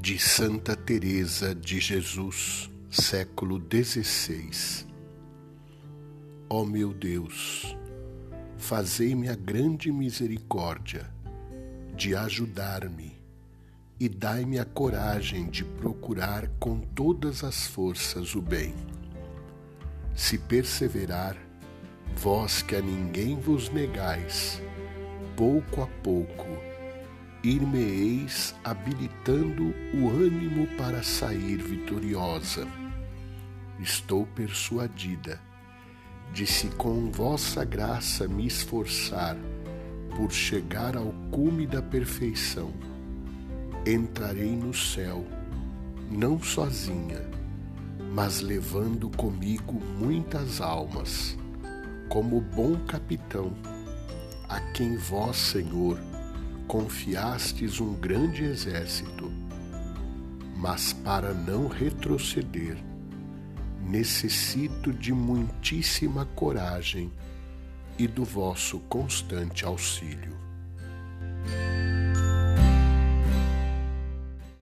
de Santa Teresa de Jesus, século XVI. Ó meu Deus, fazei-me a grande misericórdia de ajudar-me e dai-me a coragem de procurar com todas as forças o bem. Se perseverar, vós que a ninguém vos negais, pouco a pouco ir-me-eis habilitando o ânimo para sair vitoriosa. Estou persuadida de se com vossa graça me esforçar por chegar ao cume da perfeição, entrarei no céu, não sozinha, mas levando comigo muitas almas, como bom capitão, a quem vós, Senhor, confiastes um grande exército, mas para não retroceder, necessito de muitíssima coragem e do vosso constante auxílio.